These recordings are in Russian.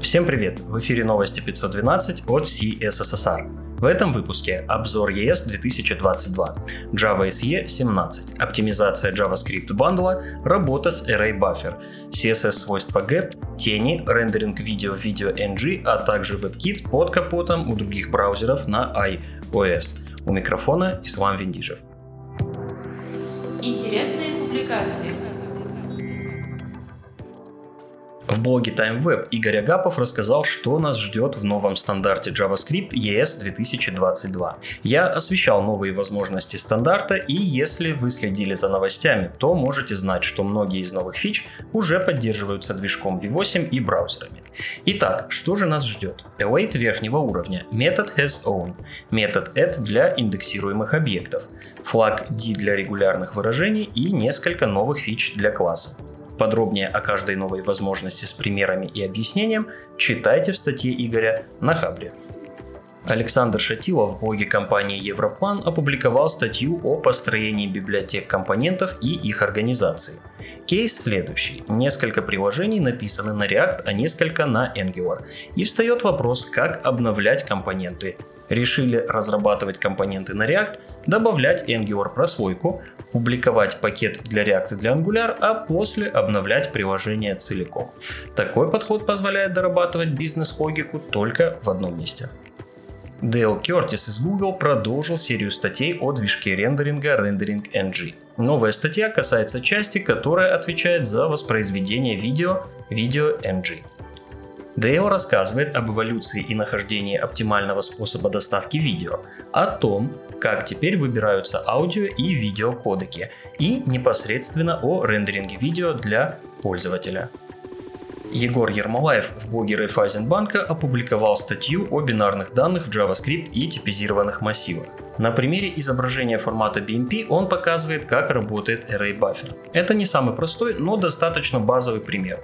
Всем привет! В эфире новости 512 от CSSR. В этом выпуске обзор ES 2022, Java SE 17, оптимизация JavaScript бандла, работа с Array Buffer, CSS свойства GAP, тени, рендеринг видео в видео NG, а также WebKit под капотом у других браузеров на iOS. У микрофона Ислам Виндижев. Интересные публикации. В блоге TimeWeb Игорь Агапов рассказал, что нас ждет в новом стандарте JavaScript ES 2022. Я освещал новые возможности стандарта, и если вы следили за новостями, то можете знать, что многие из новых фич уже поддерживаются движком V8 и браузерами. Итак, что же нас ждет? Await верхнего уровня, метод hasOwn, метод add для индексируемых объектов, флаг D для регулярных выражений и несколько новых фич для классов. Подробнее о каждой новой возможности с примерами и объяснением читайте в статье Игоря на Хабре. Александр Шатилов в блоге компании Европлан опубликовал статью о построении библиотек компонентов и их организации. Кейс следующий. Несколько приложений написаны на React, а несколько на Angular. И встает вопрос, как обновлять компоненты решили разрабатывать компоненты на React, добавлять Angular прослойку, публиковать пакет для React и для Angular, а после обновлять приложение целиком. Такой подход позволяет дорабатывать бизнес-логику только в одном месте. Дейл Кертис из Google продолжил серию статей о движке рендеринга Rendering NG. Новая статья касается части, которая отвечает за воспроизведение видео Video NG. Дейл рассказывает об эволюции и нахождении оптимального способа доставки видео, о том, как теперь выбираются аудио и видео кодеки, и непосредственно о рендеринге видео для пользователя. Егор Ермолаев в блоге Райфайзенбанка опубликовал статью о бинарных данных в JavaScript и типизированных массивах. На примере изображения формата BMP он показывает, как работает Array Buffer. Это не самый простой, но достаточно базовый пример.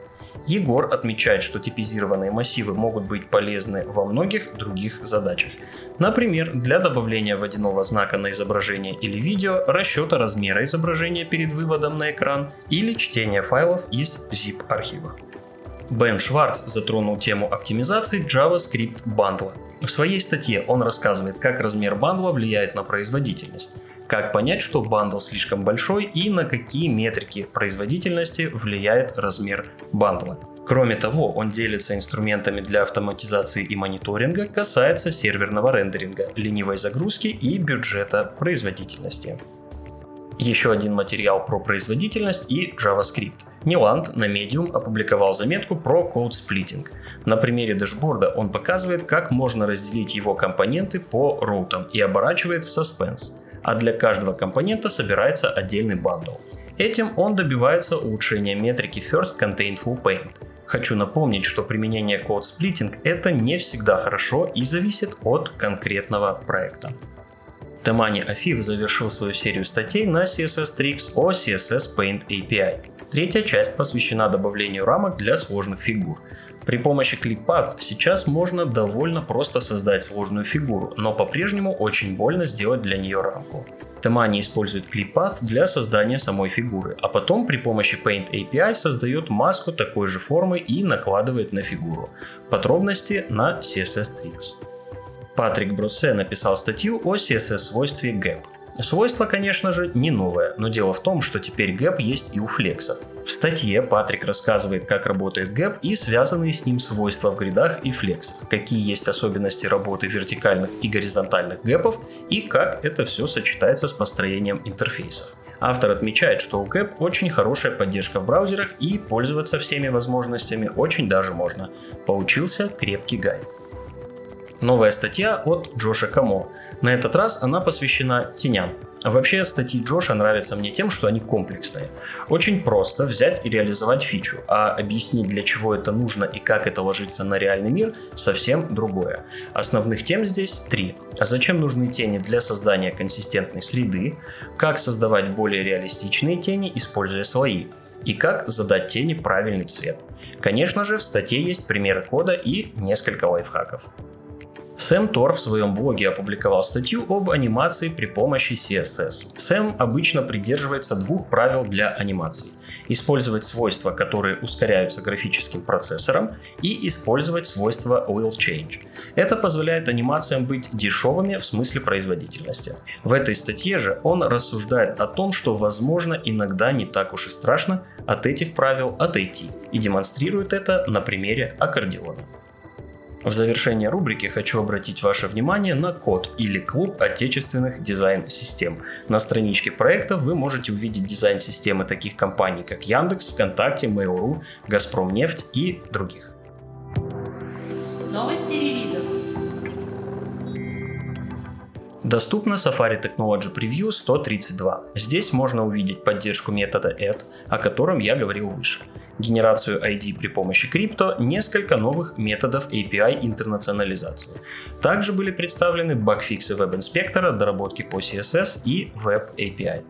Егор отмечает, что типизированные массивы могут быть полезны во многих других задачах. Например, для добавления водяного знака на изображение или видео, расчета размера изображения перед выводом на экран или чтения файлов из zip архива. Бен Шварц затронул тему оптимизации JavaScript bundle а. В своей статье он рассказывает, как размер bundle а влияет на производительность. Как понять, что bundle слишком большой и на какие метрики производительности влияет размер bundle а. Кроме того, он делится инструментами для автоматизации и мониторинга, касается серверного рендеринга, ленивой загрузки и бюджета производительности. Еще один материал про производительность и JavaScript. Ниланд на Medium опубликовал заметку про Splitting. На примере дашборда он показывает, как можно разделить его компоненты по роутам и оборачивает в suspense а для каждого компонента собирается отдельный бандл. Этим он добивается улучшения метрики First Contained Full Paint. Хочу напомнить, что применение Splitting это не всегда хорошо и зависит от конкретного проекта. Тамани Афив завершил свою серию статей на CSS Tricks о CSS Paint API. Третья часть посвящена добавлению рамок для сложных фигур. При помощи ClickPath сейчас можно довольно просто создать сложную фигуру, но по-прежнему очень больно сделать для нее рамку. Тамани использует ClickPath для создания самой фигуры, а потом при помощи Paint API создает маску такой же формы и накладывает на фигуру. Подробности на CSS Tricks. Патрик Броссе написал статью о CSS-свойстве gap. Свойство, конечно же, не новое, но дело в том, что теперь gap есть и у флексов. В статье Патрик рассказывает, как работает gap и связанные с ним свойства в гридах и флексах, какие есть особенности работы вертикальных и горизонтальных гэпов и как это все сочетается с построением интерфейсов. Автор отмечает, что у gap очень хорошая поддержка в браузерах и пользоваться всеми возможностями очень даже можно. Получился крепкий гайд. Новая статья от Джоша Камо. На этот раз она посвящена теням. Вообще статьи Джоша нравятся мне тем, что они комплексные. Очень просто взять и реализовать фичу, а объяснить для чего это нужно и как это ложится на реальный мир совсем другое. Основных тем здесь три. А зачем нужны тени для создания консистентной среды, как создавать более реалистичные тени, используя слои, и как задать тени правильный цвет. Конечно же, в статье есть примеры кода и несколько лайфхаков. Сэм Тор в своем блоге опубликовал статью об анимации при помощи CSS. Сэм обычно придерживается двух правил для анимаций. использовать свойства, которые ускоряются графическим процессором, и использовать свойства Oil Change. Это позволяет анимациям быть дешевыми в смысле производительности. В этой статье же он рассуждает о том, что возможно иногда не так уж и страшно от этих правил отойти и демонстрирует это на примере аккордеона. В завершение рубрики хочу обратить ваше внимание на код или клуб отечественных дизайн-систем. На страничке проекта вы можете увидеть дизайн-системы таких компаний, как Яндекс, ВКонтакте, Mail.ru, Газпромнефть и других. Новости Доступно Safari Technology Preview 132. Здесь можно увидеть поддержку метода add, о котором я говорил выше генерацию ID при помощи крипто, несколько новых методов API интернационализации. Также были представлены багфиксы веб-инспектора, доработки по CSS и Web API.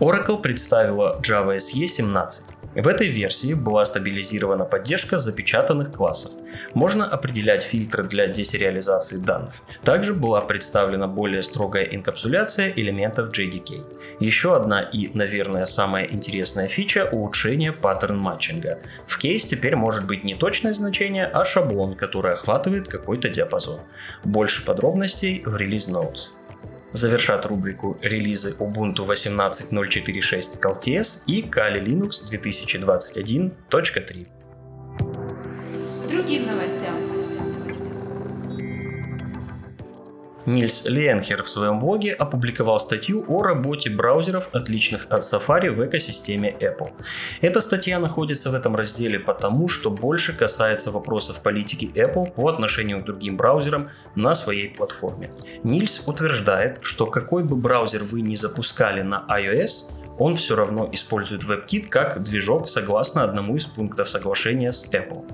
Oracle представила Java SE 17. В этой версии была стабилизирована поддержка запечатанных классов. Можно определять фильтры для десериализации данных. Также была представлена более строгая инкапсуляция элементов JDK. Еще одна и, наверное, самая интересная фича – улучшение паттерн матчинга. В кейс теперь может быть не точное значение, а шаблон, который охватывает какой-то диапазон. Больше подробностей в Release Notes завершат рубрику релизы Ubuntu 18.046 LTS и Kali Linux 2021.3. Другим новостям. Нильс Ленхер в своем блоге опубликовал статью о работе браузеров, отличных от Safari в экосистеме Apple. Эта статья находится в этом разделе потому, что больше касается вопросов политики Apple по отношению к другим браузерам на своей платформе. Нильс утверждает, что какой бы браузер вы ни запускали на iOS, он все равно использует WebKit как движок согласно одному из пунктов соглашения с Apple.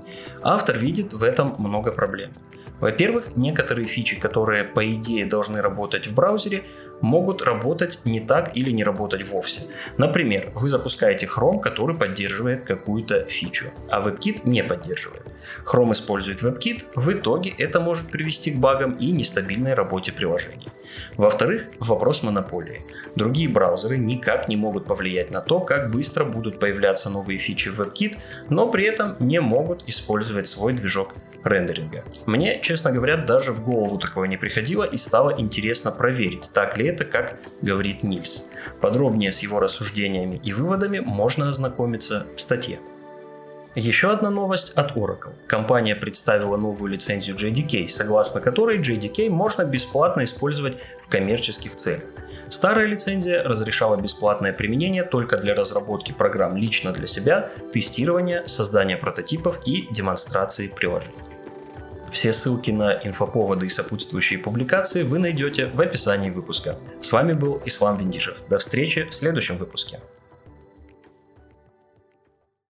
Автор видит в этом много проблем. Во-первых, некоторые фичи, которые по идее должны работать в браузере, могут работать не так или не работать вовсе. Например, вы запускаете Chrome, который поддерживает какую-то фичу, а WebKit не поддерживает. Chrome использует WebKit, в итоге это может привести к багам и нестабильной работе приложения. Во-вторых, вопрос монополии. Другие браузеры никак не могут повлиять на то, как быстро будут появляться новые фичи в WebKit, но при этом не могут использовать свой движок рендеринга. Мне, честно говоря, даже в голову такое не приходило и стало интересно проверить, так ли это, как говорит Нильс. Подробнее с его рассуждениями и выводами можно ознакомиться в статье. Еще одна новость от Oracle. Компания представила новую лицензию JDK, согласно которой JDK можно бесплатно использовать в коммерческих целях. Старая лицензия разрешала бесплатное применение только для разработки программ лично для себя, тестирования, создания прототипов и демонстрации приложений. Все ссылки на инфоповоды и сопутствующие публикации вы найдете в описании выпуска. С вами был Ислам Виндижев. До встречи в следующем выпуске.